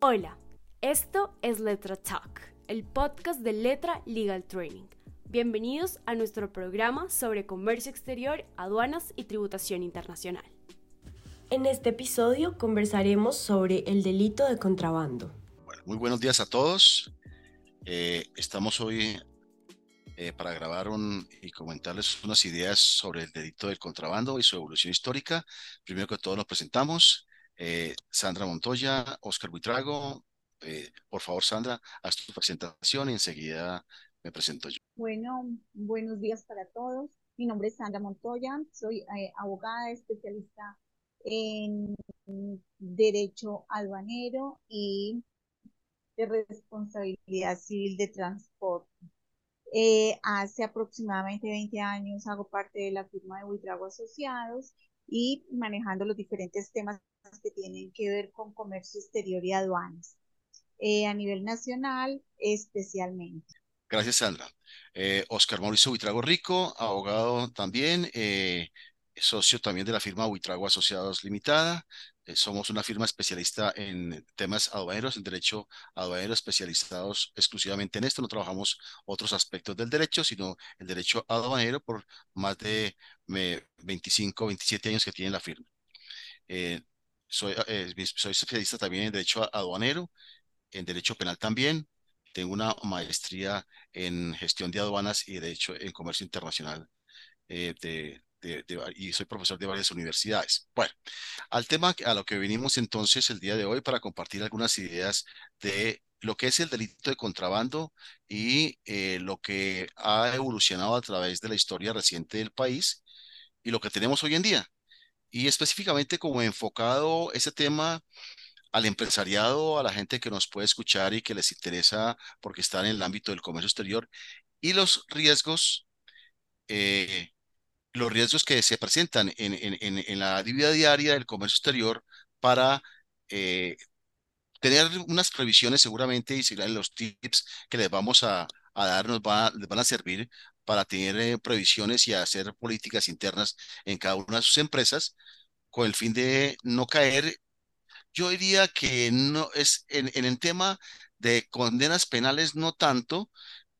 Hola, esto es Letra Talk, el podcast de Letra Legal Training. Bienvenidos a nuestro programa sobre comercio exterior, aduanas y tributación internacional. En este episodio conversaremos sobre el delito de contrabando. Bueno, muy buenos días a todos. Eh, estamos hoy eh, para grabar un, y comentarles unas ideas sobre el delito del contrabando y su evolución histórica. Primero que todo nos presentamos. Eh, Sandra Montoya, Oscar Buitrago. Eh, por favor, Sandra, haz tu presentación y enseguida me presento yo. Bueno, buenos días para todos. Mi nombre es Sandra Montoya, soy abogada especialista en Derecho Aduanero y de Responsabilidad Civil de Transporte. Eh, hace aproximadamente 20 años hago parte de la firma de Buitrago Asociados y manejando los diferentes temas que tienen que ver con comercio exterior y aduanas, eh, a nivel nacional especialmente. Gracias, Sandra. Eh, Oscar Mauricio Buitrago Rico, abogado también, socio también de la firma Buitrago Asociados Limitada. Eh, somos una firma especialista en temas aduaneros, en derecho aduanero, especializados exclusivamente en esto. No trabajamos otros aspectos del derecho, sino el derecho aduanero por más de 25, 27 años que tiene la firma. Eh, soy, eh, soy especialista también en derecho aduanero, en derecho penal también. Tengo una maestría en gestión de aduanas y de hecho en comercio internacional de, y soy profesor de varias universidades. Bueno, al tema a lo que venimos entonces el día de hoy para compartir algunas ideas de lo que es el delito de contrabando y eh, lo que ha evolucionado a través de la historia reciente del país y lo que tenemos hoy en día. Y específicamente como enfocado ese tema al empresariado, a la gente que nos puede escuchar y que les interesa porque están en el ámbito del comercio exterior y los riesgos eh, los riesgos que se presentan en, la vida diaria del comercio exterior para eh, tener unas previsiones seguramente y seguir los tips que les vamos a, a dar nos les van a servir para tener eh, previsiones y hacer políticas internas en cada una de sus empresas con el fin de no caer. Yo diría que no es en el tema de condenas penales no tanto,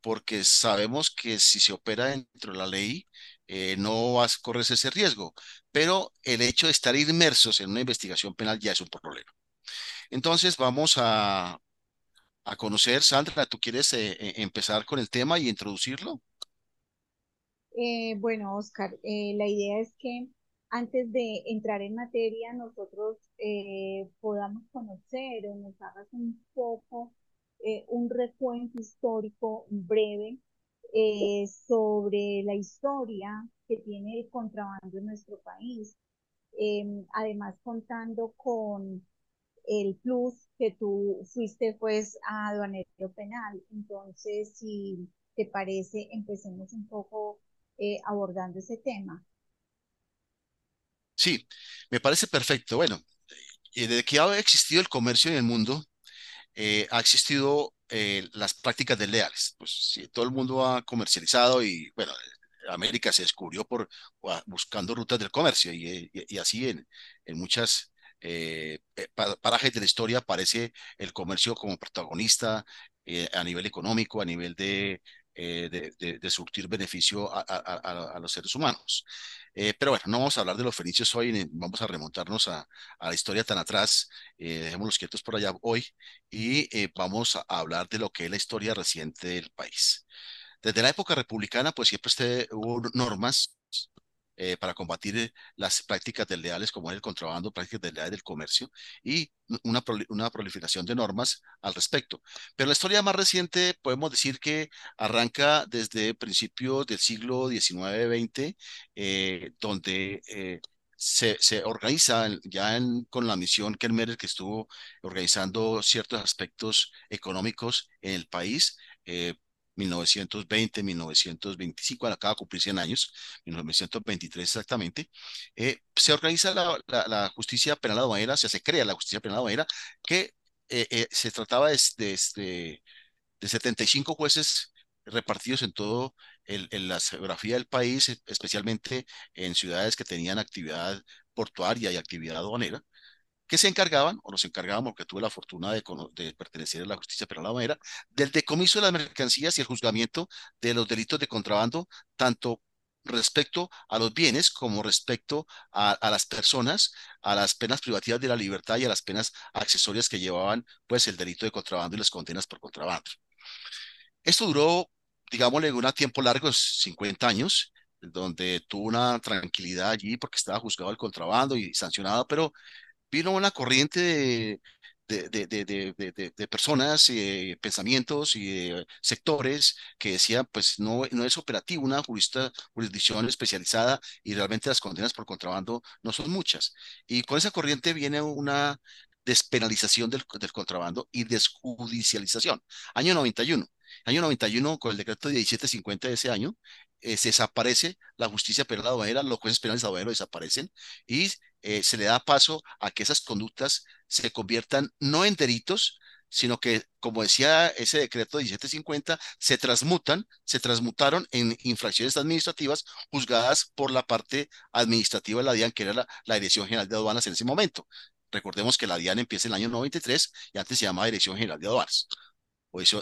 porque sabemos que si se opera dentro de la ley, eh, no vas a correr ese riesgo, pero el hecho de estar inmersos en una investigación penal ya es un problema. Entonces vamos a, a conocer, Sandra, ¿tú quieres eh, eh, empezar con el tema y introducirlo? bueno, Oscar, la idea es que antes de entrar en materia, nosotros podamos conocer o nos hagas un poco un recuento histórico breve eh, sobre la historia que tiene el contrabando en nuestro país. Em, además, contando con el plus que tú fuiste pues a aduanero penal. Entonces, si te parece, empecemos un poco eh, abordando ese tema. Sí, me parece perfecto. Bueno, eh, desde que ha existido el comercio en el mundo, ha existido eh, las prácticas desleales. Pues si todo el mundo ha comercializado y bueno, América se descubrió por buscando rutas del comercio y, y, así en, en muchas eh, parajes de la historia aparece el comercio como protagonista eh, a nivel económico, a nivel de, de, de, surtir beneficio a, los seres humanos. Pero bueno, no vamos a hablar de los fenicios hoy, vamos a remontarnos a, la historia tan atrás, eh, los quietos por allá hoy y vamos a hablar de lo que es la historia reciente del país. Desde la época republicana, pues siempre hubo normas eh, para combatir eh, las prácticas desleales como el contrabando, prácticas desleales del comercio y una, una proliferación de normas al respecto. Pero la historia más reciente podemos decir que arranca desde principios del siglo XIX-XX, eh, donde se, se, organiza ya con la misión Kermer que estuvo organizando ciertos aspectos económicos en el país. 1920, 1925, acaba de cumplir 100 años, 1923 exactamente, eh, se organiza la, justicia penal aduanera, se, se crea la justicia penal aduanera, que eh, eh, se trataba de, de, de, 75 jueces repartidos en todo la geografía del país, especialmente en ciudades que tenían actividad portuaria y actividad aduanera, que se encargaban, o nos encargábamos, porque tuve la fortuna de, de, pertenecer a la justicia penal aduanera, del decomiso de las mercancías y el juzgamiento de los delitos de contrabando, tanto respecto a los bienes como respecto a, a, las personas, a las penas privativas de la libertad y a las penas accesorias que llevaban pues el delito de contrabando y las condenas por contrabando. Esto duró, digámosle, un tiempo largo, 50 años, donde tuvo una tranquilidad allí porque estaba juzgado el contrabando y sancionado, pero vino una corriente de, de, de, de, personas, eh, pensamientos y sectores que decían, pues no, no es operativo una jurisdicción especializada y realmente las condenas por contrabando no son muchas. Y con esa corriente viene una despenalización del, contrabando y desjudicialización. Año 91. Año 91, con el decreto 1750 de ese año, eh, se desaparece la justicia penal aduanera, los jueces penales aduaneros desaparecen y eh, se le da paso a que esas conductas se conviertan no en delitos, sino que, como decía ese decreto 1750, se transmutan, se transmutaron en infracciones administrativas juzgadas por la parte administrativa de la DIAN, que era la Dirección General de Aduanas en ese momento. Recordemos que la DIAN empieza en el año 93 y antes se llamaba Dirección General de Aduanas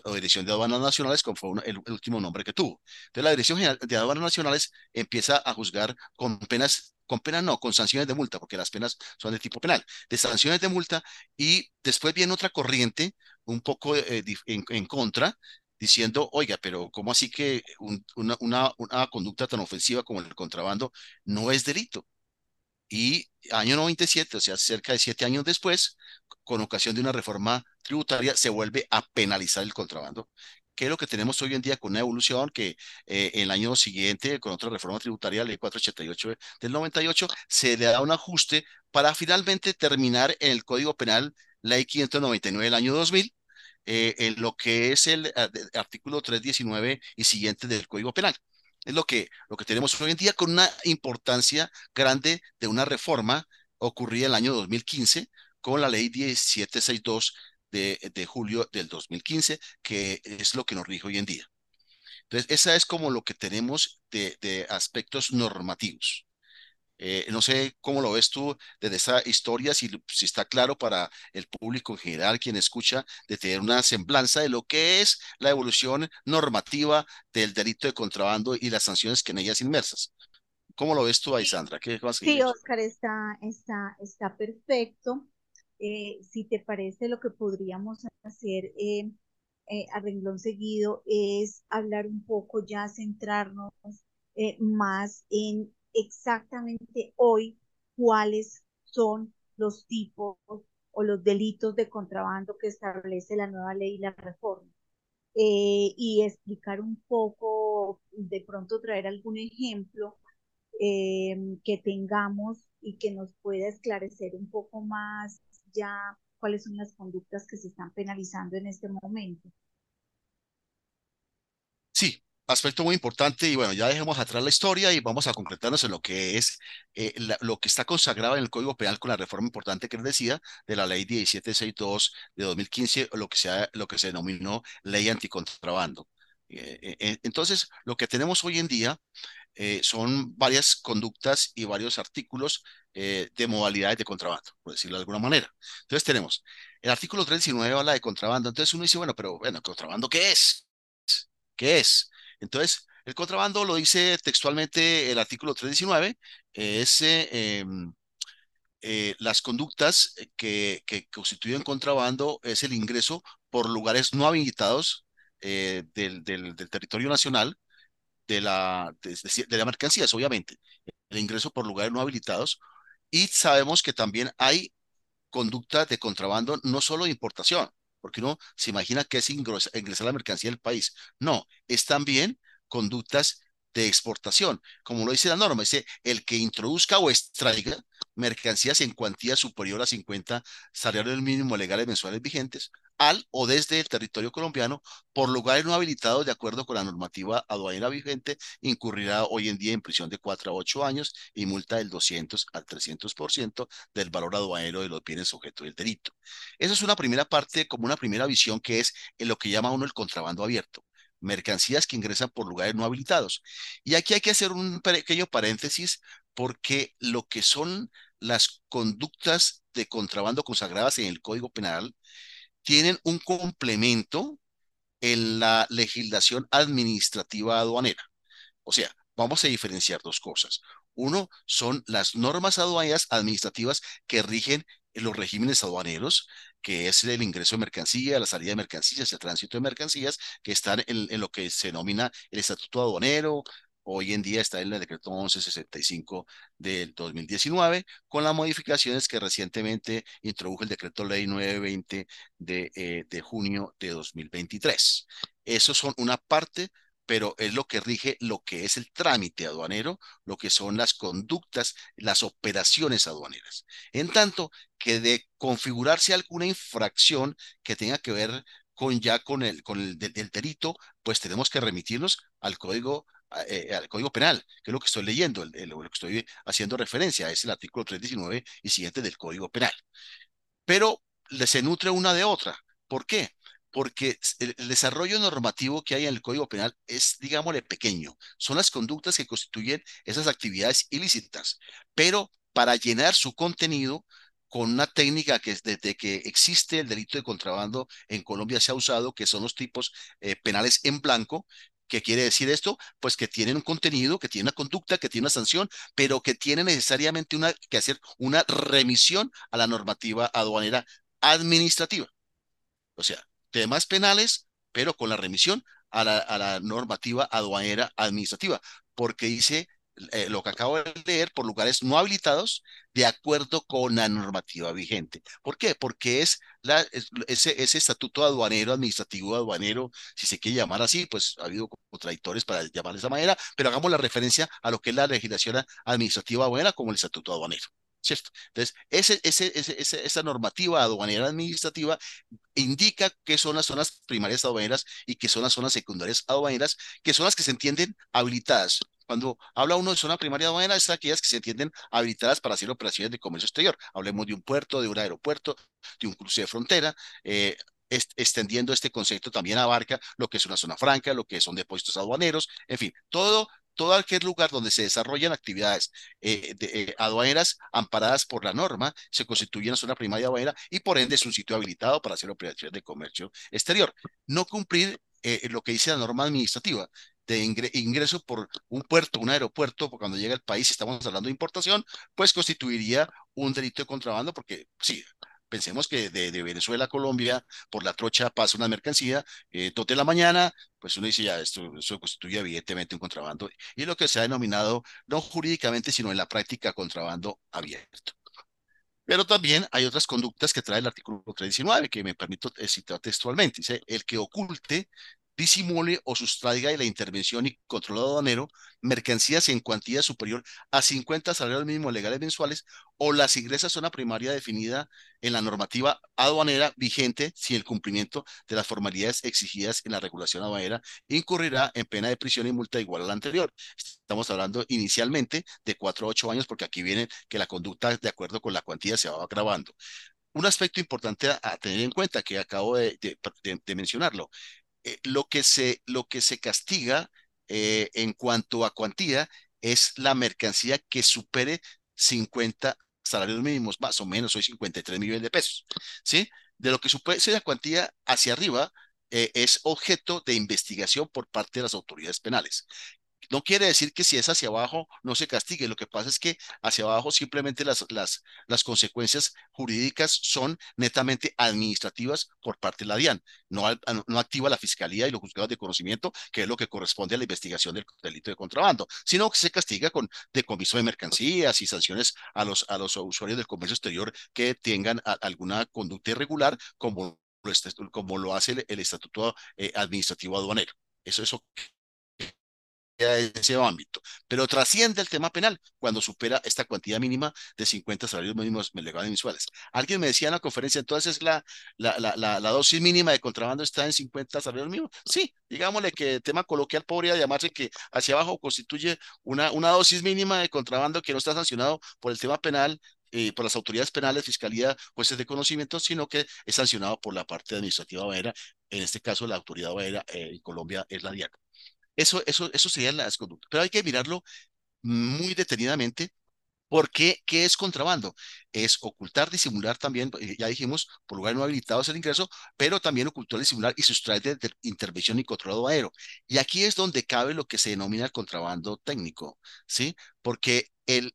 o, Dirección de Aduanas Nacionales, como fue el, último nombre que tuvo. Entonces, la Dirección General de Aduanas Nacionales empieza a juzgar con penas, con penas no, con sanciones de multa, porque las penas son de tipo penal, de sanciones de multa, y después viene otra corriente un poco eh, en, contra, diciendo, oiga, pero ¿cómo así que una, una conducta tan ofensiva como el contrabando no es delito? Y año 97, o sea, cerca de siete años después, con ocasión de una reforma tributaria, se vuelve a penalizar el contrabando, que es lo que tenemos hoy en día con una evolución que eh, el año siguiente, con otra reforma tributaria, ley 488 del 98, se le da un ajuste para finalmente terminar en el Código Penal, ley 599 del año 2000, eh, en lo que es el eh, artículo 319 y siguiente del Código Penal. Es lo que, lo que tenemos hoy en día con una importancia grande de una reforma ocurrida en el año 2015 con la ley 1762 de, de julio del 2015, que es lo que nos rige hoy en día. Entonces, esa es como lo que tenemos de, de aspectos normativos. Eh, no sé cómo lo ves tú desde esa historia, si, si está claro para el público en general, quien escucha, de tener una semblanza de lo que es la evolución normativa del delito de contrabando y las sanciones que en ellas inmersas. ¿Cómo lo ves tú, Aisandra? ¿Qué sí, Oscar, está, está, está perfecto. Eh, si te parece, lo que podríamos hacer eh, a renglón seguido es hablar un poco ya, centrarnos más en exactamente hoy cuáles son los tipos o los delitos de contrabando que establece la nueva ley y la reforma. Eh, y explicar un poco, de pronto traer algún ejemplo eh, que tengamos y que nos pueda esclarecer un poco más ya cuáles son las conductas que se están penalizando en este momento. Aspecto muy importante y bueno, ya dejemos atrás la historia y vamos a concretarnos en lo que es eh, lo que está consagrado en el Código Penal con la reforma importante que les decía de la ley 1762 de 2015, lo que, sea, lo que se denominó ley anticontrabando. Eh, eh, entonces, lo que tenemos hoy en día son varias conductas y varios artículos de modalidades de contrabando, por decirlo de alguna manera. Entonces tenemos, el artículo 319 habla de contrabando, entonces uno dice, bueno, pero bueno, ¿contrabando qué es? ¿Qué es? Entonces, el contrabando lo dice textualmente el artículo 319, es eh, em, eh, las conductas que, que, constituyen contrabando es el ingreso por lugares no habilitados eh, del, del, territorio nacional de la, de, de la mercancías, obviamente, el ingreso por lugares no habilitados. Y sabemos que también hay conducta de contrabando, no solo de importación, porque uno se imagina que es ingresar la mercancía del país. No, es también conductas de exportación. Como lo dice la norma, dice el que introduzca o extraiga mercancías en cuantía superior a 50 salarios mínimo legales mensuales vigentes al o desde el territorio colombiano por lugares no habilitados de acuerdo con la normativa aduanera vigente, incurrirá hoy en día en prisión de 4 a 8 años y multa del 200 al 300% del valor aduanero de los bienes objeto del delito. Esa es una primera parte, como una primera visión que es en lo que llama uno el contrabando abierto mercancías que ingresan por lugares no habilitados. Y aquí hay que hacer un pequeño paréntesis porque lo que son las conductas de contrabando consagradas en el Código Penal tienen un complemento en la legislación administrativa aduanera. O sea, vamos a diferenciar dos cosas. Uno son las normas aduaneras administrativas que rigen los regímenes aduaneros, que es el ingreso de mercancías, la salida de mercancías, el tránsito de mercancías, que están en, lo que se denomina el estatuto aduanero, hoy en día está en el decreto 1165 del 2019, con las modificaciones que recientemente introdujo el decreto ley 920 de, eh, de junio de 2023. Esos son una parte pero es lo que rige lo que es el trámite aduanero, lo que son las conductas, las operaciones aduaneras. En tanto que de configurarse alguna infracción que tenga que ver con ya con el, con el, delito, pues tenemos que remitirnos al código eh, al Código Penal, que es lo que estoy leyendo, lo que estoy haciendo referencia, es el artículo 319 y siguiente del Código Penal. Pero se nutre una de otra. ¿Por qué? porque el, desarrollo normativo que hay en el Código Penal es, digámosle, pequeño. Son las conductas que constituyen esas actividades ilícitas, pero para llenar su contenido con una técnica que desde que existe el delito de contrabando en Colombia se ha usado, que son los tipos eh, penales en blanco, ¿Qué quiere decir esto? Pues que tienen un contenido, que tiene una conducta, que tiene una sanción, pero que tiene necesariamente una, que hacer una remisión a la normativa aduanera administrativa. O sea, temas penales, pero con la remisión a la, a la normativa aduanera administrativa, porque dice eh, lo que acabo de leer, por lugares no habilitados de acuerdo con la normativa vigente. ¿Por qué? Porque es, ese, estatuto aduanero, administrativo aduanero, si se quiere llamar así, pues ha habido contradictores para llamar de esa manera, pero hagamos la referencia a lo que es la legislación administrativa aduanera como el estatuto aduanero. ¿cierto? Entonces, ese, esa normativa aduanera administrativa indica qué son las zonas primarias aduaneras y qué son las zonas secundarias aduaneras, que son las que se entienden habilitadas. Cuando habla uno de zona primaria aduanera, es aquellas que se entienden habilitadas para hacer operaciones de comercio exterior. Hablemos de un puerto, de un aeropuerto, de un cruce de frontera. Eh, extendiendo este concepto también abarca lo que es una zona franca, lo que son depósitos aduaneros, en fin, todo todo aquel lugar donde se desarrollan actividades eh, eh, aduaneras amparadas por la norma se constituye una zona primaria aduanera y por ende es un sitio habilitado para hacer operaciones de comercio exterior. No cumplir lo que dice la norma administrativa de ingreso por un puerto, un aeropuerto, cuando llega al país, estamos hablando de importación, pues constituiría un delito de contrabando, porque sí, Pensemos que de, Venezuela a Colombia, por la trocha pasa una mercancía, eh, de la mañana, pues uno dice ya, esto, constituye evidentemente un contrabando, y lo que se ha denominado no jurídicamente, sino en la práctica contrabando abierto. Pero también hay otras conductas que trae el artículo 319, que me permito eh, citar textualmente. Dice, el que oculte disimule o sustraiga de la intervención y control aduanero mercancías en cuantía superior a 50 salarios mínimos legales mensuales o las ingresas zona primaria definida en la normativa aduanera vigente si el cumplimiento de las formalidades exigidas en la regulación aduanera incurrirá en pena de prisión y multa igual a la anterior. Estamos hablando inicialmente de 4 a 8 años porque aquí viene que la conducta de acuerdo con la cuantía se va agravando. Un aspecto importante a, tener en cuenta que acabo de mencionarlo, eh, lo, que se, lo que se castiga eh, en cuanto a cuantía es la mercancía que supere 50 salarios mínimos, más o menos, hoy 53 millones de pesos. ¿sí? De lo que supere esa cuantía hacia arriba eh, es objeto de investigación por parte de las autoridades penales. No quiere decir que si es hacia abajo no se castigue, lo que pasa es que hacia abajo simplemente las, las, las consecuencias jurídicas son netamente administrativas por parte de la DIAN, no, no activa la Fiscalía y los juzgados de conocimiento, que es lo que corresponde a la investigación del delito de contrabando, sino que se castiga con decomiso de mercancías y sanciones a los, a los usuarios del comercio exterior que tengan alguna conducta irregular como, como lo hace el, Estatuto eh, Administrativo Aduanero. Eso, eso ese ámbito, pero trasciende el tema penal cuando supera esta cantidad mínima de 50 salarios mínimos legales mensuales. Alguien me decía en la conferencia, entonces la, la, la, dosis mínima de contrabando está en 50 salarios mínimos. Sí, digámosle que el tema coloquial podría llamarse que hacia abajo constituye una, una dosis mínima de contrabando que no está sancionado por el tema penal eh, por las autoridades penales, fiscalía, jueces de conocimiento, sino que es sancionado por la parte administrativa aduanera, en este caso la autoridad aduanera eh, en Colombia es la DIAC. Eso, eso, eso serían las conductas. Pero hay que mirarlo muy detenidamente ¿Por qué? ¿Qué es contrabando? Es ocultar, disimular también, eh, ya dijimos, por lugares no habilitados el ingreso, pero también ocultar, disimular y sustraer de, intervención y controlado aéreo. Y aquí es donde cabe lo que se denomina contrabando técnico, ¿sí? Porque el,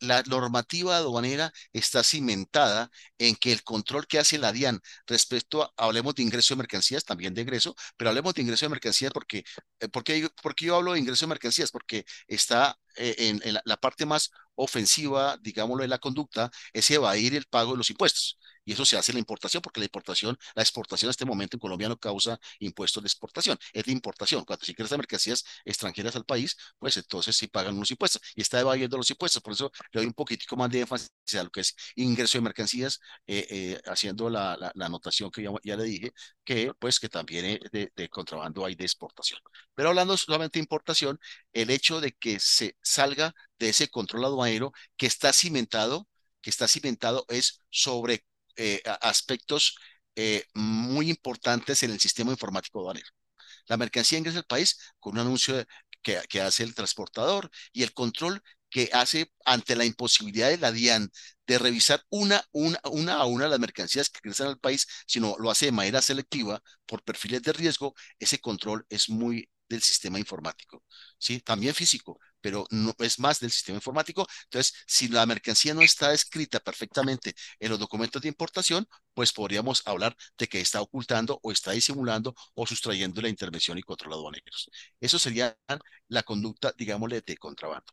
la normativa aduanera está cimentada en que el control que hace la DIAN respecto a, hablemos de ingreso de mercancías, también de ingreso, pero hablemos de ingreso de mercancías porque, eh, porque, porque yo hablo de ingreso de mercancías, porque está eh, en, en la, la, parte más ofensiva, digámoslo, de la conducta, es evadir el pago de los impuestos y eso se hace en la importación, porque la importación, la exportación en este momento en Colombia no causa impuestos de exportación, es de importación. Cuando se ingresan mercancías extranjeras al país, pues entonces sí pagan unos impuestos y está evadiendo los impuestos. Por eso le doy un poquitico más de énfasis a lo que es ingreso de mercancías, eh, eh, haciendo la, la, anotación que ya, ya, le dije, que pues que también de, de contrabando hay de exportación. Pero hablando solamente de importación, el hecho de que se salga de ese control aduanero que está cimentado, que está cimentado es sobre eh, aspectos eh, muy importantes en el sistema informático aduanero. La mercancía ingresa al país con un anuncio que, que hace el transportador y el control que hace ante la imposibilidad de la DIAN de revisar una, una, una a una las mercancías que ingresan al país, sino lo hace de manera selectiva por perfiles de riesgo, ese control es muy del sistema informático, ¿sí? También físico, pero no es más del sistema informático. Entonces, si la mercancía no está escrita perfectamente en los documentos de importación, pues podríamos hablar de que está ocultando o está disimulando o sustrayendo la intervención y control aduaneros. Eso sería la conducta, digámosle, de contrabando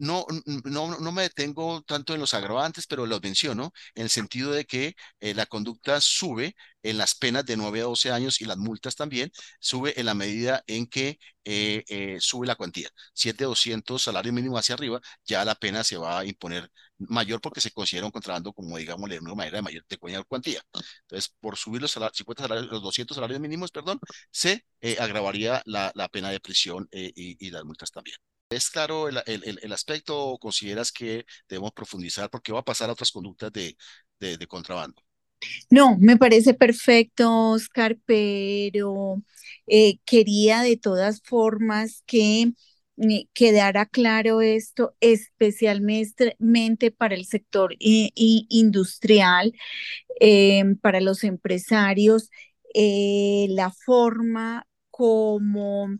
no, no, no me detengo tanto en los agravantes, pero los menciono en el sentido de que eh, la conducta sube en las penas de 9 a 12 años y las multas también, sube en la medida en que eh, eh, sube la cuantía. Si es de 200 salario mínimo hacia arriba, ya la pena se va a imponer mayor porque se considera un contrabando como, digamos, de una manera de mayor de cuantía. Entonces, por subir los, salarios, 50 salarios, los 200 salarios mínimos, perdón, se agravaría la, pena de prisión y las multas también. ¿Es claro el, el, el, aspecto o consideras que debemos profundizar? Porque va a pasar a otras conductas de, de, contrabando. No, me parece perfecto, Oscar, pero eh, quería de todas formas que eh, quedara claro esto, especialmente para el sector eh, industrial, para los empresarios, la forma como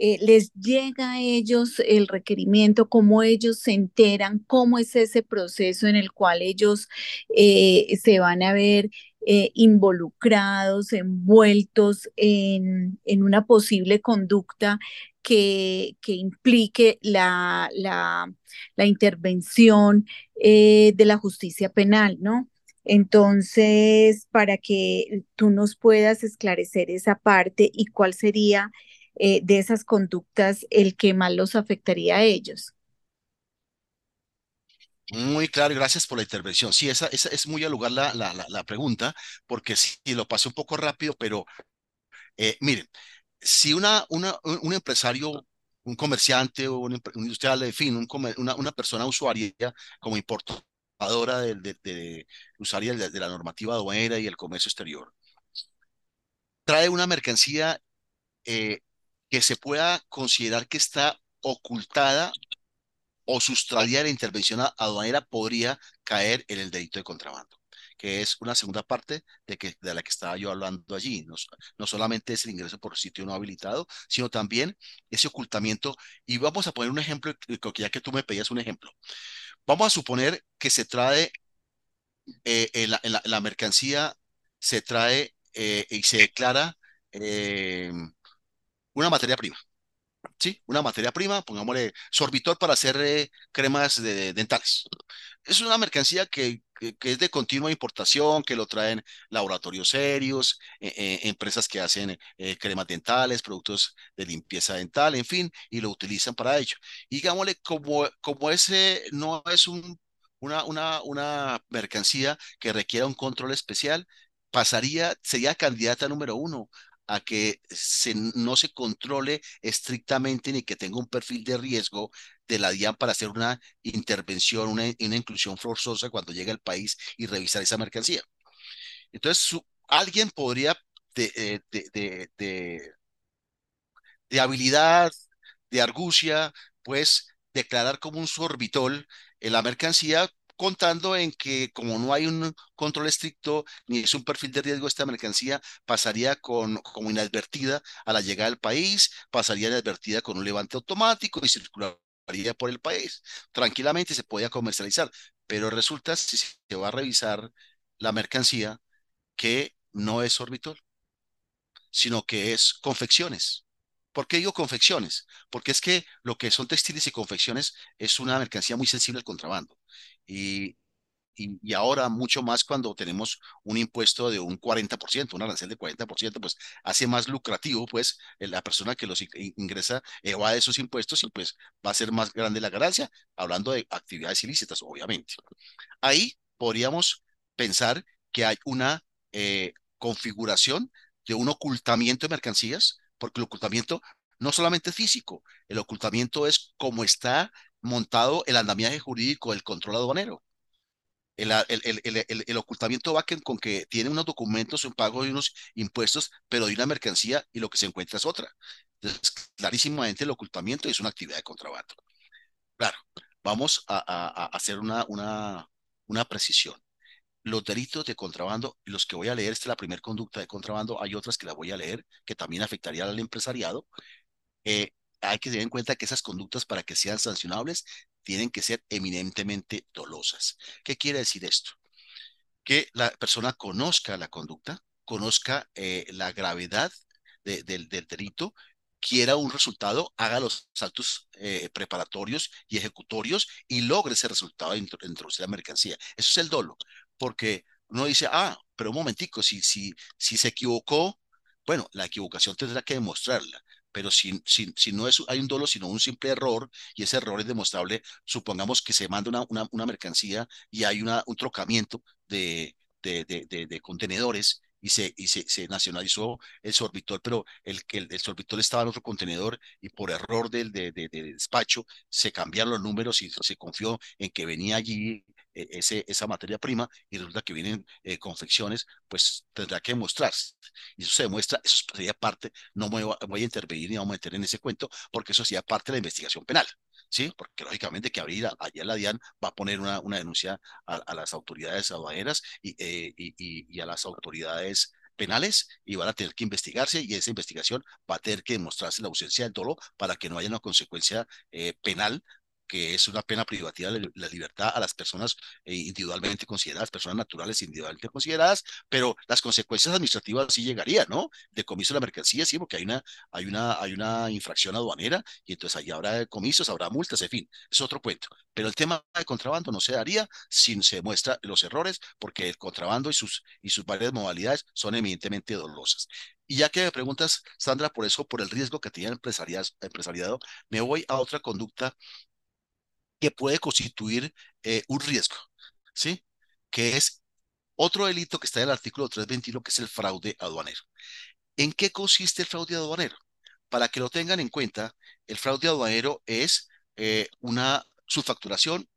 eh, les llega a ellos el requerimiento, cómo ellos se enteran, cómo es ese proceso en el cual ellos eh, se van a ver eh, involucrados, envueltos en, una posible conducta que, que implique la, la, la intervención de la justicia penal, ¿no? Entonces, para que tú nos puedas esclarecer esa parte y cuál sería eh, de esas conductas el que más los afectaría a ellos. Muy claro, gracias por la intervención. Sí, esa, esa es muy al lugar la, la, la, pregunta, porque sí, lo pasé un poco rápido, pero eh, miren, si una, una, un empresario, un comerciante o un, industrial, en fin, un, una, una persona usuaria como importadora de, usuaria de la normativa aduanera y el comercio exterior, trae una mercancía eh, que se pueda considerar que está ocultada o sustraída la intervención aduanera podría caer en el delito de contrabando, que es una segunda parte de, que, de la que estaba yo hablando allí. No, no solamente es el ingreso por sitio no habilitado, sino también ese ocultamiento. Y vamos a poner un ejemplo, ya que tú me pedías un ejemplo. Vamos a suponer que se trae eh, en la, en la, la, mercancía, se trae eh, y se declara eh, una materia prima. ¿Sí? Una materia prima, pongámosle sorbitor para hacer eh, cremas de, dentales. Es una mercancía que, es de continua importación, que lo traen laboratorios serios, eh, eh, empresas que hacen eh, cremas dentales, productos de limpieza dental, en fin, y lo utilizan para ello. Y digámosle, como, como ese no es un, una, una, una mercancía que requiera un control especial, pasaría, sería candidata número uno a que se, no se controle estrictamente ni que tenga un perfil de riesgo de la DIAN para hacer una intervención, una, una inclusión forzosa cuando llegue al país y revisar esa mercancía. Entonces, alguien podría de, eh, de, de, de, de habilidad, de argucia, pues declarar como un sorbitol la mercancía contando en que como no hay un control estricto ni es un perfil de riesgo, esta mercancía pasaría con, como inadvertida a la llegada del país, pasaría inadvertida con un levante automático y circularía por el país. Tranquilamente se podía comercializar, pero resulta, si se va a revisar la mercancía, que no es sorbitol, sino que es confecciones. ¿Por qué digo confecciones? Porque es que lo que son textiles y confecciones es una mercancía muy sensible al contrabando. Y, y, ahora mucho más cuando tenemos un impuesto de un 40%, un arancel de 40%, pues hace más lucrativo, pues la persona que los ingresa evade esos impuestos y pues va a ser más grande la ganancia, hablando de actividades ilícitas, obviamente. Ahí podríamos pensar que hay una eh, configuración de un ocultamiento de mercancías, porque el ocultamiento no solamente es físico, el ocultamiento es como está montado el andamiaje jurídico del control aduanero. El, el, ocultamiento va con que tiene unos documentos, un pago de unos impuestos, pero de una mercancía y lo que se encuentra es otra. Entonces, clarísimamente el ocultamiento es una actividad de contrabando. Claro, vamos a, hacer una, una, una precisión. Los delitos de contrabando, los que voy a leer, esta es la primera conducta de contrabando, hay otras que la voy a leer que también afectarían al empresariado. Eh, hay que tener en cuenta que esas conductas para que sean sancionables tienen que ser eminentemente dolosas. ¿Qué quiere decir esto? Que la persona conozca la conducta, conozca eh, la gravedad del delito, quiera un resultado, haga los saltos eh, preparatorios y ejecutorios y logre ese resultado de introducir la mercancía. Eso es el dolo, porque uno dice, ah, pero un momentico, si, si, si se equivocó, bueno, la equivocación tendrá que demostrarla, pero si, si, si, no es, hay un dolo, sino un simple error, y ese error es demostrable, supongamos que se manda una, una, una mercancía y hay una, un trocamiento de, de, de, contenedores y, se, y se, se, nacionalizó el sorbitol, pero el, el, el sorbitol estaba en otro contenedor y por error del de, de, despacho se cambiaron los números y se confió en que venía allí e, ese, esa materia prima y resulta que vienen eh, confecciones, pues tendrá que demostrarse. Y eso se demuestra, eso sería parte, no me voy a intervenir ni vamos a meter en ese cuento, porque eso sería parte de la investigación penal. ¿sí? Porque lógicamente que abrir allá la DIAN va a poner una, una denuncia a, a, las autoridades aduaneras y, eh, y, y, y, a las autoridades penales y van a tener que investigarse y esa investigación va a tener que demostrarse la ausencia del dolo para que no haya una consecuencia eh, penal que es una pena privativa de la libertad a las personas eh, individualmente consideradas, personas naturales individualmente consideradas, pero las consecuencias administrativas sí llegarían, ¿no? Decomiso de la mercancía, sí, porque hay una, hay una, hay una infracción aduanera y entonces ahí habrá comisos, habrá multas, en fin, es otro cuento. Pero el tema de contrabando no se daría si se demuestra los errores, porque el contrabando y sus, y sus varias modalidades son evidentemente dolosas. Y ya que me preguntas, Sandra, por eso, por el riesgo que tiene el empresariado, me voy a otra conducta que puede constituir eh, un riesgo, ¿sí? Que es otro delito que está en el artículo 321, que es el fraude aduanero. ¿En qué consiste el fraude aduanero? Para que lo tengan en cuenta, el fraude aduanero es eh, una subfacturación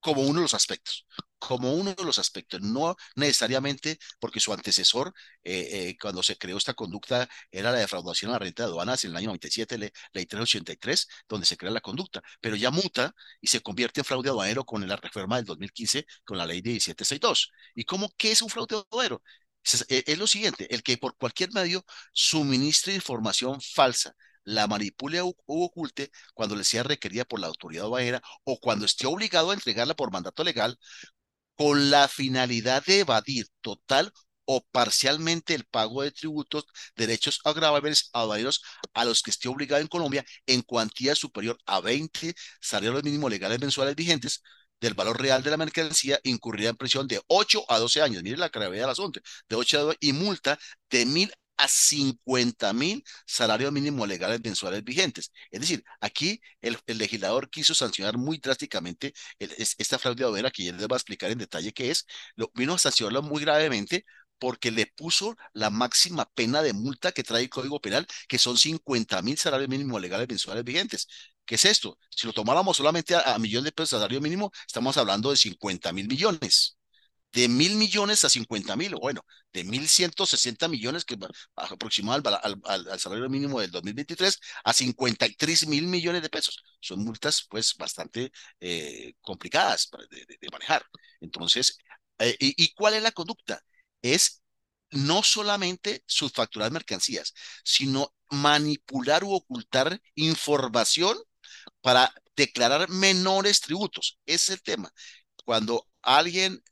como uno de los aspectos como uno de los aspectos, no necesariamente porque su antecesor, eh, eh, cuando se creó esta conducta, era la defraudación a la renta de aduanas en el año 97, ley, ley 383, donde se crea la conducta, pero ya muta y se convierte en fraude aduanero con la reforma del 2015, con la ley 1762. ¿Y cómo qué es un fraude aduanero? Es, es lo siguiente, el que por cualquier medio suministre información falsa, la manipule o oculte cuando le sea requerida por la autoridad aduanera o cuando esté obligado a entregarla por mandato legal con la finalidad de evadir total o parcialmente el pago de tributos, derechos agravables aduaneros a los que esté obligado en Colombia en cuantía superior a 20 salarios mínimos legales mensuales vigentes del valor real de la mercancía, incurrirá en prisión de 8 a 12 años. Mire la gravedad del asunto, de 8 a 12 y multa de mil a 50 mil salarios mínimos legales mensuales vigentes. Es decir, aquí el, legislador quiso sancionar muy drásticamente esta fraude que ya les voy a explicar en detalle qué es, lo, vino a sancionarlo muy gravemente porque le puso la máxima pena de multa que trae el Código Penal, que son 50 mil salarios mínimos legales mensuales vigentes. ¿Qué es esto? Si lo tomáramos solamente a, a millón de pesos de salario mínimo, estamos hablando de 50 mil millones de mil millones a cincuenta mil, o bueno, de mil ciento sesenta millones, que aproximado al, al, salario mínimo del 2023, a 53 mil millones de pesos. Son multas, pues, bastante eh, complicadas de, de, manejar. Entonces, eh, y, ¿y cuál es la conducta? Es no solamente subfacturar mercancías, sino manipular u ocultar información para declarar menores tributos. Ese es el tema. Cuando alguien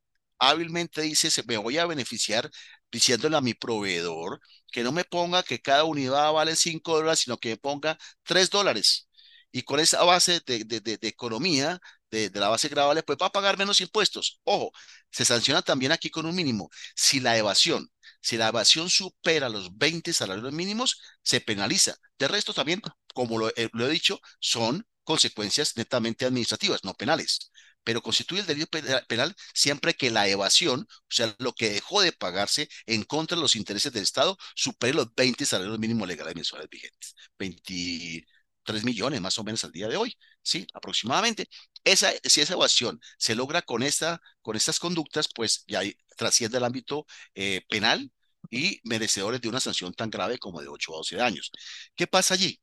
hábilmente dice, me voy a beneficiar diciéndole a mi proveedor que no me ponga que cada unidad vale 5 dólares, sino que me ponga 3 dólares. Y con esa base de, de, de, economía, de, la base grabable, pues va a pagar menos impuestos. Ojo, se sanciona también aquí con un mínimo. Si la evasión, si la evasión supera los 20 salarios mínimos, se penaliza. De resto también, como lo he dicho, son consecuencias netamente administrativas, no penales pero constituye el delito penal siempre que la evasión, o sea, lo que dejó de pagarse en contra de los intereses del Estado, supere los 20 salarios mínimos legales mensuales vigentes. 23 millones más o menos al día de hoy, ¿sí? Aproximadamente. Esa, si esa evasión se logra con, esta, con estas conductas, pues ya trasciende el ámbito eh, penal y merecedores de una sanción tan grave como de 8 a 12 años. ¿Qué pasa allí?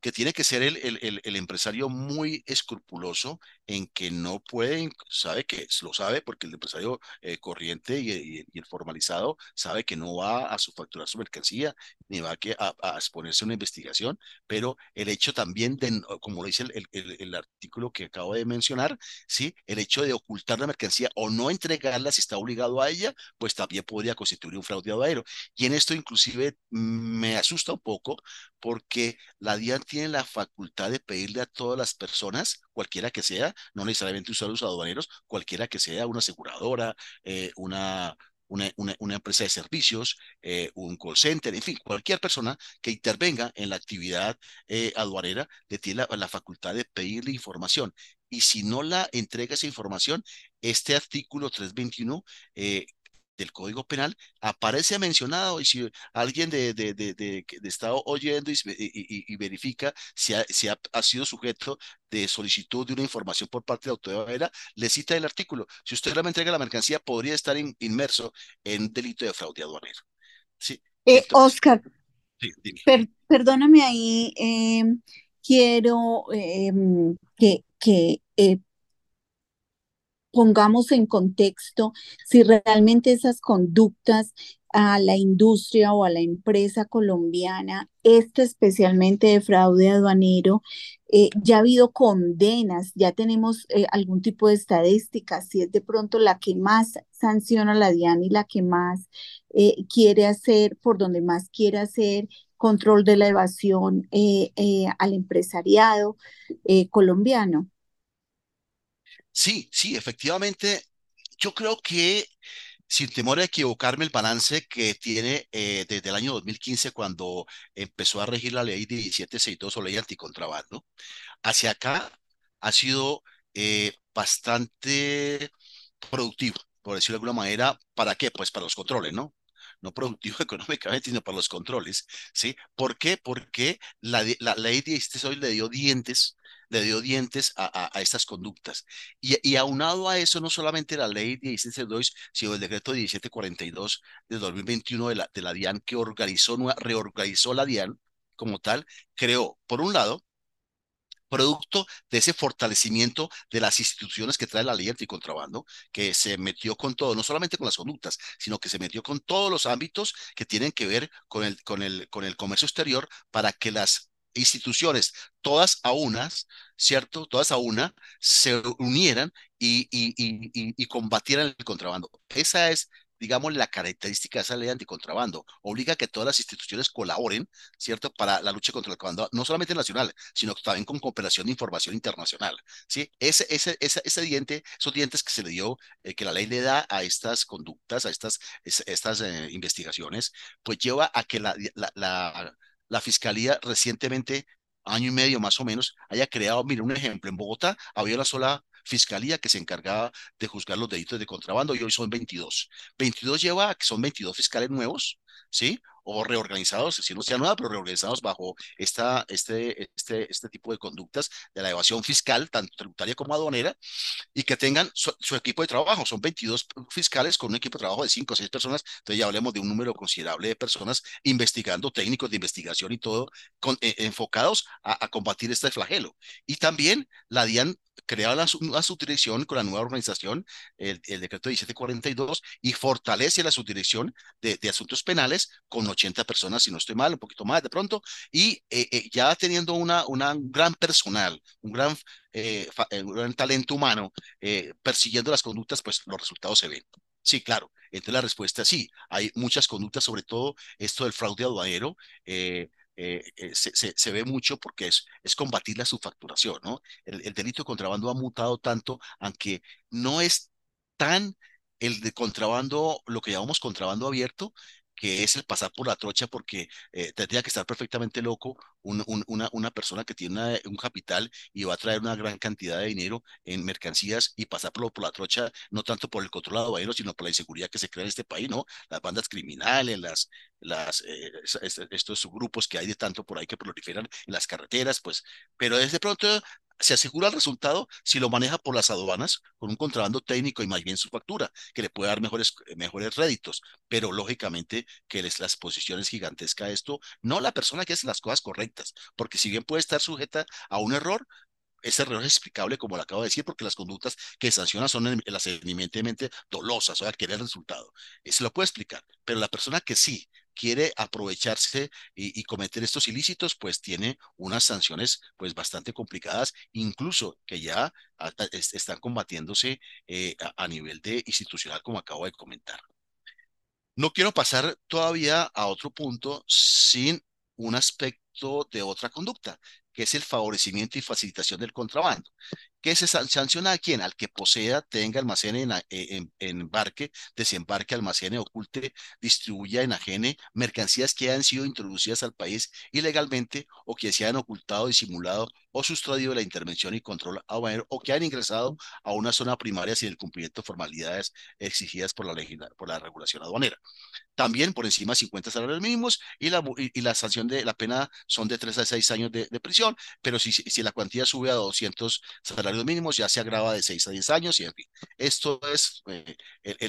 Que tiene que ser el, el, el, empresario muy escrupuloso en que no puede, sabe que lo sabe porque el empresario eh, corriente y, el formalizado sabe que no va a subfacturar su mercancía ni va a, a, exponerse a una investigación, pero el hecho también de, como lo dice el, artículo que acabo de mencionar, ¿sí? el hecho de ocultar la mercancía o no entregarla si está obligado a ella, pues también podría constituir un fraude aduanero. Y en esto inclusive me asusta un poco porque la DIAN tiene la facultad de pedirle a todas las personas, cualquiera que sea, no necesariamente usuarios aduaneros, cualquiera que sea, una aseguradora, eh, una, una, empresa de servicios, eh, un call center, en fin, cualquier persona que intervenga en la actividad eh, aduanera le tiene la, la, facultad de pedirle información. Y si no la entrega esa información, este artículo 321 eh, del Código Penal aparece mencionado y si alguien de, de, de, de, está oyendo y, y, verifica si, ha, si ha, sido sujeto de solicitud de una información por parte de la autoridad le cita el artículo. Si usted no me entrega la mercancía, podría estar inmerso en delito de fraude aduanero. Sí. Eh, Oscar, perdóname ahí, eh, quiero eh, que, que pongamos en contexto si realmente esas conductas a la industria o a la empresa colombiana, este especialmente de fraude aduanero, eh, ya ha habido condenas, ya tenemos eh, algún tipo de estadística, si es de pronto la que más sanciona la DIAN y la que más eh, quiere hacer, por donde más quiere hacer control de la evasión al empresariado colombiano. Sí, sí, efectivamente, yo creo que sin temor a equivocarme, el balance que tiene eh, desde el año 2015, cuando empezó a regir la ley 1762 o ley anticontrabando, hacia acá ha sido eh, bastante productivo, por decirlo de alguna manera. ¿Para qué? Pues para los controles, ¿no? no productivo económicamente, sino para los controles, ¿sí? ¿Por qué? Porque la, la ley 1762 le dio dientes le dio dientes a, estas conductas. Y, aunado a eso, no solamente la ley 1662, sino el decreto 1742 de 2021 de la, de la DIAN, que organizó, reorganizó la DIAN como tal, creó, por un lado, producto de ese fortalecimiento de las instituciones que trae la ley anticontrabando, que se metió con todo, no solamente con las conductas, sino que se metió con todos los ámbitos que tienen que ver con el, con el, con el comercio exterior para que las instituciones, todas a unas, ¿cierto? Todas a una, se unieran y, y, y, y combatieran el contrabando. Esa es digamos, la característica de esa ley anticontrabando. Obliga a que todas las instituciones colaboren, ¿cierto?, para la lucha contra el contrabando, no solamente nacional, sino también con cooperación de información internacional, ¿sí? Ese, ese, ese, ese diente, esos dientes que se le dio, eh, que la ley le da a estas conductas, a estas, estas eh, investigaciones, pues lleva a que la, la, la la fiscalía recientemente, año y medio más o menos, haya creado, mire, un ejemplo, en Bogotá había una sola fiscalía que se encargaba de juzgar los delitos de contrabando y hoy son 22. 22 lleva a que son 22 fiscales nuevos, ¿sí? O reorganizados, si no sea nueva, pero reorganizados bajo esta, este, este, este tipo de conductas de la evasión fiscal, tanto tributaria como aduanera, y que tengan su, equipo de trabajo. Son 22 fiscales con un equipo de trabajo de 5 o 6 personas, entonces ya hablemos de un número considerable de personas investigando, técnicos de investigación y todo, con, eh, enfocados a, a, combatir este flagelo. Y también la DIAN creaba la, la subdirección con la nueva organización, el, el, decreto 1742, y fortalece la subdirección de, de, asuntos penales con 80 personas, si no estoy mal, un poquito más de pronto, y eh, eh, ya teniendo una, una, un gran personal, un gran, eh, eh un gran talento humano eh, persiguiendo las conductas, pues los resultados se ven. Sí, claro. Entonces la respuesta es sí. Hay muchas conductas, sobre todo esto del fraude aduanero, eh, eh, eh, se, se, se, ve mucho porque es, es combatir la subfacturación, ¿no? El, el, delito de contrabando ha mutado tanto, aunque no es tan el de contrabando, lo que llamamos contrabando abierto, que es el pasar por la trocha, porque eh, tendría que estar perfectamente loco un, un, una, una, persona que tiene un capital y va a traer una gran cantidad de dinero en mercancías y pasar por, la trocha, no tanto por el control aduanero, sino por la inseguridad que se crea en este país, ¿no? Las bandas criminales, las, las, eh, estos grupos que hay de tanto por ahí que proliferan en las carreteras, pues, pero desde pronto se asegura el resultado si lo maneja por las aduanas con un contrabando técnico y más bien su factura, que le puede dar mejores, mejores réditos, pero lógicamente que les, la exposición es gigantesca a esto, no la persona que hace las cosas correctas, porque si bien puede estar sujeta a un error, ese error es explicable, como lo acabo de decir, porque las conductas que sancionan son las eminentemente dolosas, o sea, querer el resultado. Se lo puede explicar, pero la persona que sí quiere aprovecharse y, cometer estos ilícitos, pues tiene unas sanciones pues bastante complicadas, incluso que ya están combatiéndose eh, a, a nivel de institucional, como acabo de comentar. No quiero pasar todavía a otro punto sin un aspecto de otra conducta, que es el favorecimiento y facilitación del contrabando. ¿Qué se sanciona a quién? Al que posea, tenga, almacene, en, embarque, desembarque, almacene, oculte, distribuya, enajene mercancías que hayan sido introducidas al país ilegalmente o que se hayan ocultado, disimulado o sustraído de la intervención y control aduanero o que hayan ingresado a una zona primaria sin el cumplimiento de formalidades exigidas por la, por la regulación aduanera. También por encima de 50 salarios mínimos y la, y la sanción de la pena son de 3 a 6 años de, de prisión, pero si, si la cuantía sube a 200 salarios salarios mínimos ya se agrava de 6 a 10 años y en fin. Esto es eh,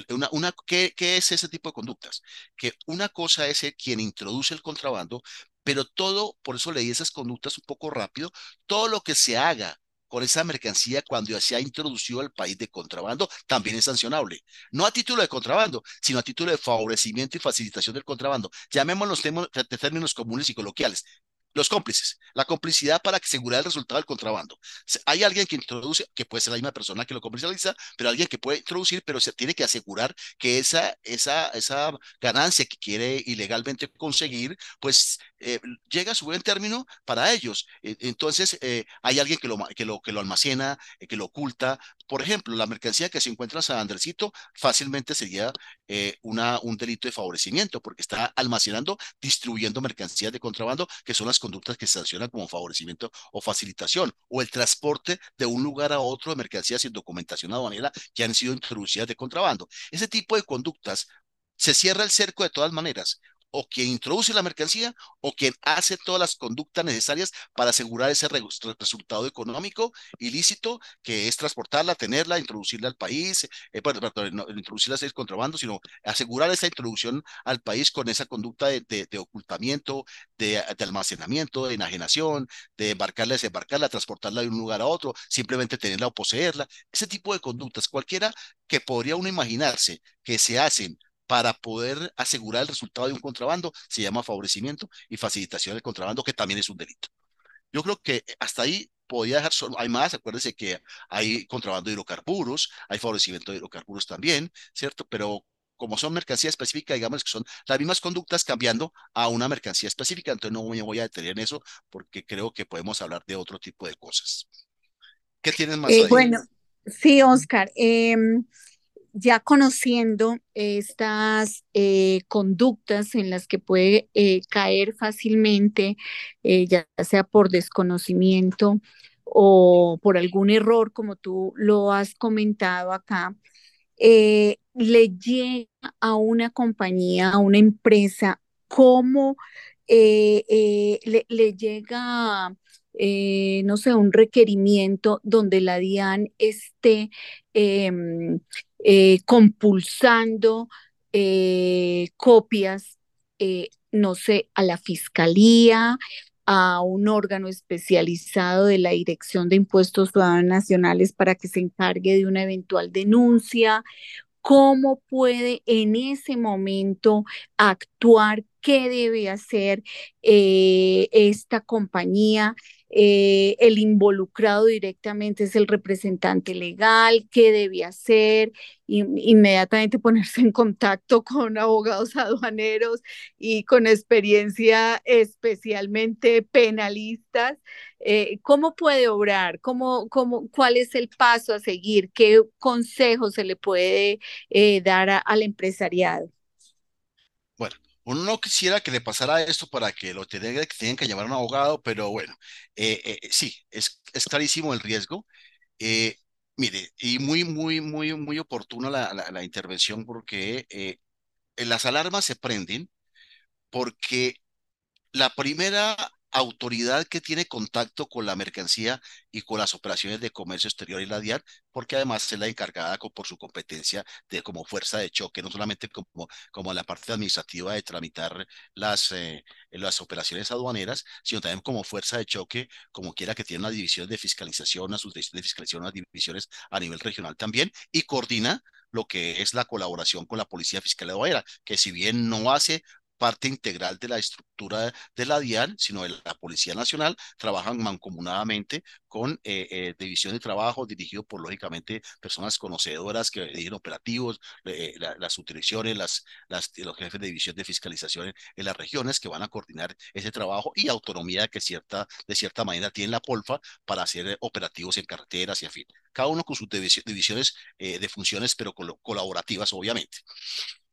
una, una ¿qué, ¿qué, es ese tipo de conductas? Que una cosa es el, quien introduce el contrabando, pero todo, por eso leí esas conductas un poco rápido, todo lo que se haga con esa mercancía cuando se ha introducido al país de contrabando también es sancionable. No a título de contrabando, sino a título de favorecimiento y facilitación del contrabando. Llamémoslo de términos comunes y coloquiales los cómplices, la complicidad para asegurar el resultado del contrabando. Hay alguien que introduce, que puede ser la misma persona que lo comercializa, pero alguien que puede introducir, pero se tiene que asegurar que esa, esa, esa ganancia que quiere ilegalmente conseguir, pues eh, llega a su buen término para ellos. Entonces, eh, hay alguien que lo, que lo, que lo almacena, eh, que lo oculta. Por ejemplo, la mercancía que se encuentra en San Andresito fácilmente sería eh, un delito de favorecimiento, porque está almacenando, distribuyendo mercancías de contrabando, que son las conductas que se sancionan como favorecimiento o facilitación, o el transporte de un lugar a otro de mercancías sin documentación aduanera que han sido introducidas de contrabando. Ese tipo de conductas se cierra el cerco de todas maneras o quien introduce la mercancía o quien hace todas las conductas necesarias para asegurar ese re resultado económico ilícito que es transportarla, tenerla, introducirla al país, eh, perdón, no, introducirla es contrabando, sino asegurar esa introducción al país con esa conducta de ocultamiento, de, de, almacenamiento, de enajenación, de embarcarla, desembarcarla, transportarla de un lugar a otro, simplemente tenerla o poseerla, ese tipo de conductas, cualquiera que podría uno imaginarse que se hacen para poder asegurar el resultado de un contrabando, se llama favorecimiento y facilitación del contrabando, que también es un delito. Yo creo que hasta ahí podía dejar solo, hay más, acuérdense que hay contrabando de hidrocarburos, hay favorecimiento de hidrocarburos también, ¿cierto? Pero como son mercancía específica, digamos que son las mismas conductas cambiando a una mercancía específica, entonces no me voy a detener en eso porque creo que podemos hablar de otro tipo de cosas. ¿Qué tienes más? Eh, bueno, sí, Oscar. Eh, ya conociendo estas eh, conductas en las que puede eh, caer fácilmente, eh, ya sea por desconocimiento o por algún error, como tú lo has comentado acá, le llega a una compañía, a una empresa, cómo le, llega, no sé, un requerimiento donde la DIAN esté em, compulsando copias, no sé, a la fiscalía, a un órgano especializado de la Dirección de Impuestos Nacionales para que se encargue de una eventual denuncia cómo puede en ese momento actuar, qué debe hacer eh, esta compañía. Eh, el involucrado directamente es el representante legal, qué debe hacer, inmediatamente ponerse en contacto con abogados aduaneros y con experiencia especialmente penalistas. Eh, ¿Cómo puede obrar? ¿Cómo, cómo, ¿Cuál es el paso a seguir? ¿Qué consejo se le puede eh, dar al empresariado? Uno no quisiera que le pasara esto para que lo tengan que, tengan que llamar a un abogado, pero bueno, eh, sí, es, es clarísimo el riesgo. Mire, y muy, muy, muy, muy oportuna la, intervención porque eh, las alarmas se prenden porque la primera autoridad que tiene contacto con la mercancía y con las operaciones de comercio exterior y la DIAN, porque además es la encargada por su competencia de como fuerza de choque, no solamente como, como la parte administrativa de tramitar las, eh, las operaciones aduaneras, sino también como fuerza de choque, como quiera que tiene una división de fiscalización, una subdivisión de fiscalización, unas divisiones a nivel regional también, y coordina lo que es la colaboración con la Policía Fiscal Aduanera, que si bien no hace parte integral de la estructura de la DIAN, sino de la Policía Nacional, trabajan mancomunadamente con eh, eh, división de trabajo dirigido por, lógicamente, personas conocedoras que dirigen operativos, eh, las subdirecciones, los jefes de división de fiscalización en, las regiones que van a coordinar ese trabajo y autonomía que cierta, de cierta manera tiene la Polfa para hacer operativos en carreteras y en fin. Cada uno con sus divisiones de funciones, pero colaborativas, obviamente.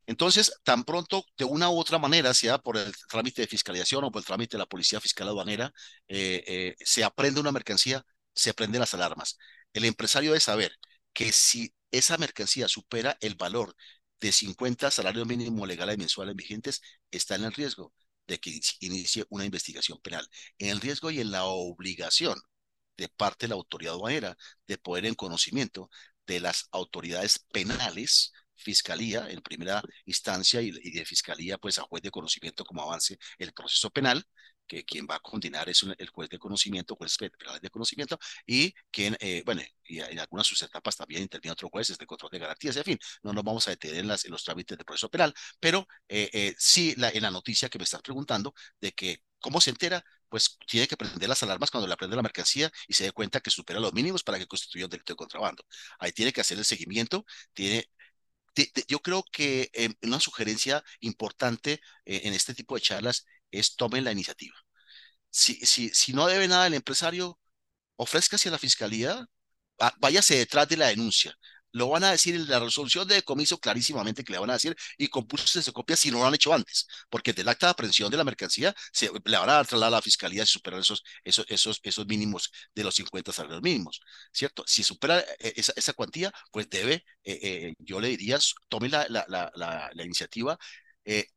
Entonces, tan pronto de una u otra manera, sea por el trámite de fiscalización o por el trámite de la Policía Fiscal Aduanera, eh, eh, se aprende una mercancía, se aprenden las alarmas. El empresario debe saber que si esa mercancía supera el valor de 50 salarios mínimos legales mensuales vigentes, está en el riesgo de que inicie una investigación penal. En el riesgo y en la obligación de parte de la autoridad aduanera de poder en conocimiento de las autoridades penales fiscalía en primera instancia y, de fiscalía pues a juez de conocimiento como avance el proceso penal que quien va a condenar es el juez de conocimiento, juez penal de conocimiento, y quien, eh, bueno, y en algunas sus etapas también interviene otro juez de control de garantías, en fin, no nos vamos a detener en, las, en los trámites de proceso penal, pero eh, eh, sí la, en la noticia que me estás preguntando de que cómo se entera, pues tiene que prender las alarmas cuando le aprende la mercancía y se dé cuenta que supera los mínimos para que constituya un delito de contrabando. Ahí tiene que hacer el seguimiento, tiene yo creo que em, una sugerencia importante eh, en este tipo de charlas es tomen la iniciativa. Si, no debe nada el empresario, ofrézcase a la fiscalía, váyase detrás de la denuncia lo van a decir en la resolución de decomiso clarísimamente que le van a decir y compulse se copia si no lo han hecho antes, porque del acta de aprehensión de la mercancía se le van a dar trasladar a la fiscalía si superan esos, esos, esos, esos mínimos de los 50 salarios mínimos, ¿cierto? Si supera eh, esa, esa cuantía, pues debe, eh, eh, yo le diría, tome la, la, la, la iniciativa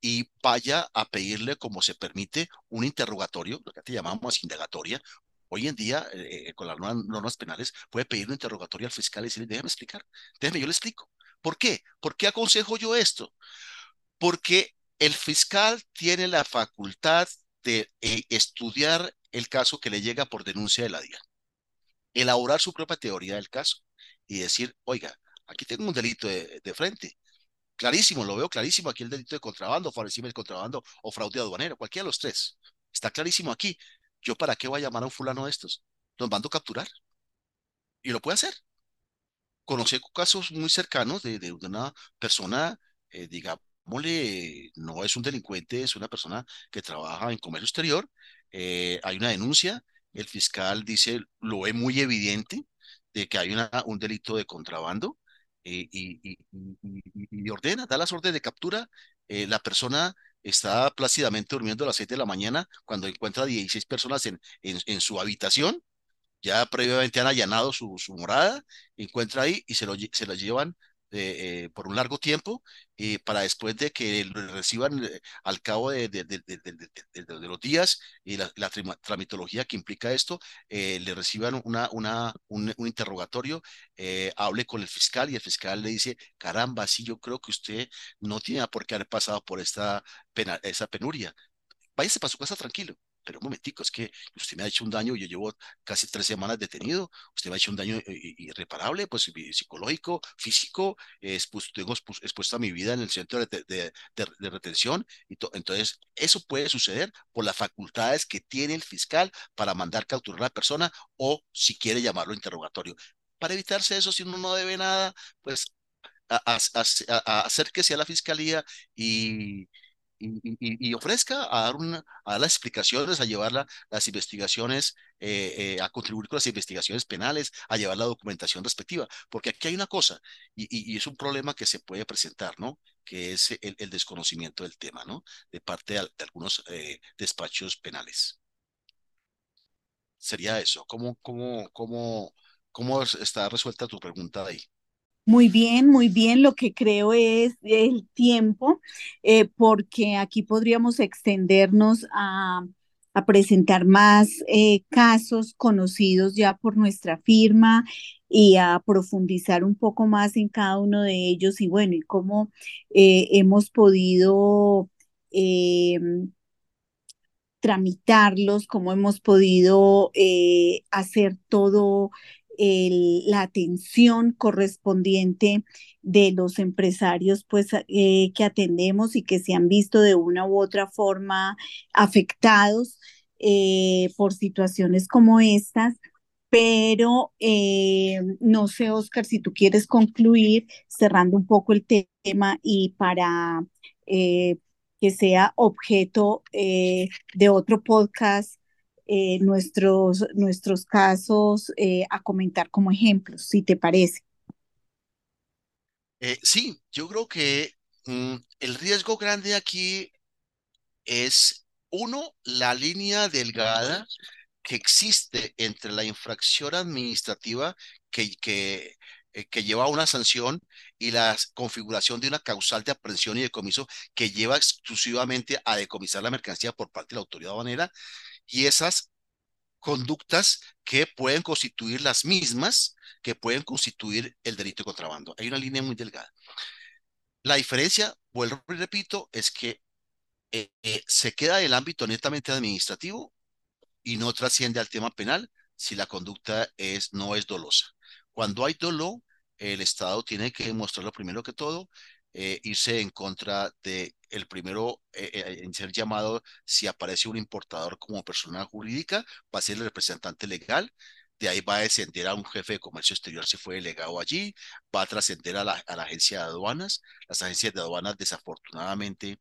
y vaya a pedirle, como se permite, un interrogatorio, lo que te llamamos indagatoria, Hoy en día, eh, con las normas penales, puede pedir un interrogatorio al fiscal y decirle, déjame explicar, déjame, yo le explico. ¿Por qué? ¿Por qué aconsejo yo esto? Porque el fiscal tiene la facultad de eh, estudiar el caso que le llega por denuncia de la DIA, elaborar su propia teoría del caso y decir, oiga, aquí tengo un delito de, frente. Clarísimo, lo veo clarísimo aquí el delito de contrabando, favorecimiento de contrabando o fraude aduanero, cualquiera de los tres. Está clarísimo aquí. ¿Yo para qué voy a llamar a un fulano de estos? Los mando a capturar. Y lo puede hacer. Conocí casos muy cercanos de, de una persona, eh, digámosle, no es un delincuente, es una persona que trabaja en comercio exterior. Eh, hay una denuncia, el fiscal dice, lo ve muy evidente de que hay un delito de contrabando eh, y, y, ordena, da las órdenes de captura. la persona está plácidamente durmiendo a las 7 de la mañana cuando encuentra 16 personas en, en, su habitación, ya previamente han allanado su, su, morada, encuentra ahí y se lo, se lo llevan eh, eh, por un largo tiempo y para después de que reciban eh, al cabo de, de, los días y la, la tramitología que implica esto, le reciban una, una, un, interrogatorio, hable con el fiscal y el fiscal le dice, caramba, sí, yo creo que usted no tiene por qué haber pasado por esta pena, esa penuria. Váyase para su casa tranquilo pero un momentico, es que usted me ha hecho un daño, yo llevo casi tres semanas detenido, usted me ha hecho un daño eh, irreparable, pues psicológico, físico, pues, tengo expuesto a mi vida en el centro de, retención, y entonces eso puede suceder por las facultades que tiene el fiscal para mandar capturar a la persona o si quiere llamarlo interrogatorio. Para evitarse eso, si uno no debe nada, pues acérquese a la fiscalía y, y, ofrezca a dar, una, a las explicaciones, a llevar las investigaciones, eh, eh, a contribuir con las investigaciones penales, a llevar la documentación respectiva. Porque aquí hay una cosa, y, es un problema que se puede presentar, ¿no? Que es el, desconocimiento del tema, ¿no? De parte de, algunos eh, despachos penales. Sería eso. ¿Cómo, cómo, cómo, cómo está resuelta tu pregunta ahí? Muy bien, muy bien. Lo que creo es el tiempo, eh, porque aquí podríamos extendernos a, presentar más eh, casos conocidos ya por nuestra firma y a profundizar un poco más en cada uno de ellos y bueno, y cómo eh, hemos podido tramitarlos, cómo hemos podido hacer todo la atención correspondiente de los empresarios pues eh, que atendemos y que se han visto de una u otra forma afectados eh, por situaciones como estas. Pero eh, no sé, Oscar, si tú quieres concluir cerrando un poco el tema y para que sea objeto de otro podcast eh, nuestros, nuestros casos eh, a comentar como ejemplos, si te parece. Eh, sí, yo creo que mm, el riesgo grande aquí es, uno, la línea delgada que existe entre la infracción administrativa que, que, que lleva a una sanción y la configuración de una causal de aprehensión y decomiso que lleva exclusivamente a decomisar la mercancía por parte de la autoridad aduanera y esas conductas que pueden constituir las mismas que pueden constituir el delito de contrabando. Hay una línea muy delgada. La diferencia, vuelvo y repito, es que eh, eh, se queda el ámbito netamente administrativo y no trasciende al tema penal si la conducta es, no es dolosa. Cuando hay dolo, el Estado tiene que demostrarlo primero que todo eh, irse en contra de el primero eh, eh, en ser llamado si aparece un importador como persona jurídica, va a ser el representante legal, de ahí va a descender a un jefe de comercio exterior si fue delegado allí, va a trascender a la, a la agencia de aduanas, las agencias de aduanas desafortunadamente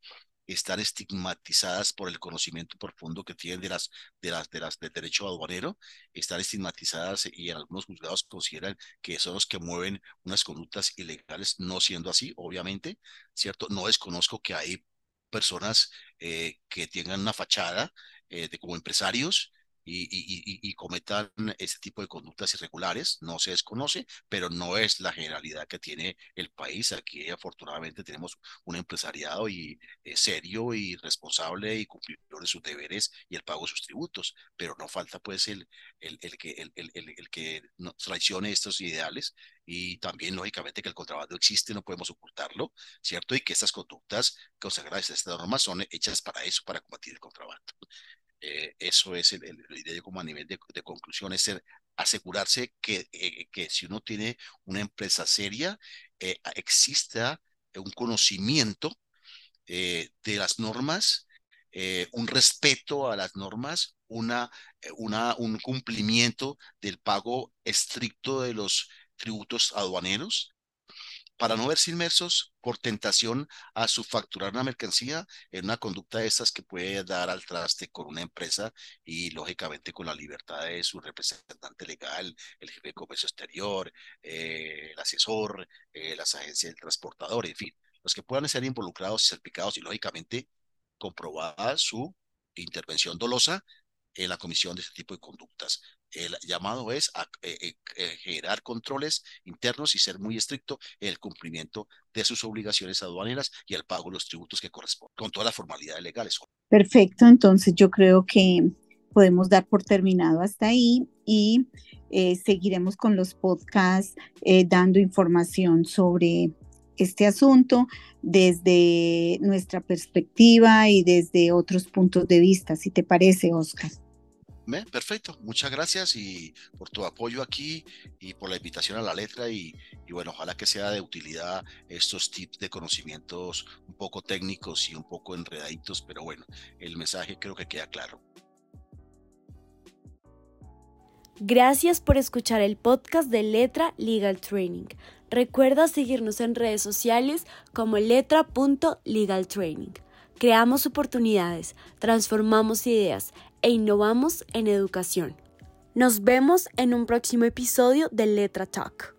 están estigmatizadas por el conocimiento profundo que tienen de las, de las, de las, del derecho aduanero, están estigmatizadas y en algunos juzgados consideran que son los que mueven unas conductas ilegales, no siendo así, obviamente, ¿cierto? No desconozco que hay personas eh, que tengan una fachada eh, de como empresarios y, cometan ese tipo de conductas irregulares. No se desconoce, pero no es la generalidad que tiene el país. Aquí afortunadamente tenemos un empresariado y eh, serio y responsable y cumplidor de sus deberes y el pago de sus tributos, pero no falta pues el, el, el que, el, el que no traicione estos ideales y también lógicamente que el contrabando existe, no podemos ocultarlo, ¿cierto? Y que estas conductas consagradas a esta norma son hechas para eso, para combatir el contrabando. Eh, eso es el, el, idea como a nivel de, conclusión, es asegurarse que, eh, que si uno tiene una empresa seria, eh, exista un conocimiento de las normas, un respeto a las normas, una, una, un cumplimiento del pago estricto de los tributos aduaneros, para no verse inmersos por tentación a subfacturar una mercancía en una conducta de estas que puede dar al traste con una empresa y lógicamente con la libertad de su representante legal, el jefe de comercio exterior, eh, el asesor, eh, las agencias del transportador, en fin, los que puedan ser involucrados y salpicados y lógicamente comprobada su intervención dolosa en la comisión de este tipo de conductas. El llamado es a eh, eh, generar controles internos y ser muy estricto en el cumplimiento de sus obligaciones aduaneras y el pago de los tributos que corresponden, con todas las formalidades legales. Perfecto, entonces yo creo que podemos dar por terminado hasta ahí y eh, seguiremos con los podcasts dando información sobre este asunto desde nuestra perspectiva y desde otros puntos de vista, si te parece, Oscar. Perfecto, muchas gracias y por tu apoyo aquí y por la invitación a la letra y, y, bueno, ojalá que sea de utilidad estos tips de conocimientos un poco técnicos y un poco enredaditos, pero bueno, el mensaje creo que queda claro. Gracias por escuchar el podcast de Letra Legal Training. Recuerda seguirnos en redes sociales como letra.legaltraining. Creamos oportunidades, transformamos ideas e innovamos en educación. Nos vemos en un próximo episodio de Letra Talk.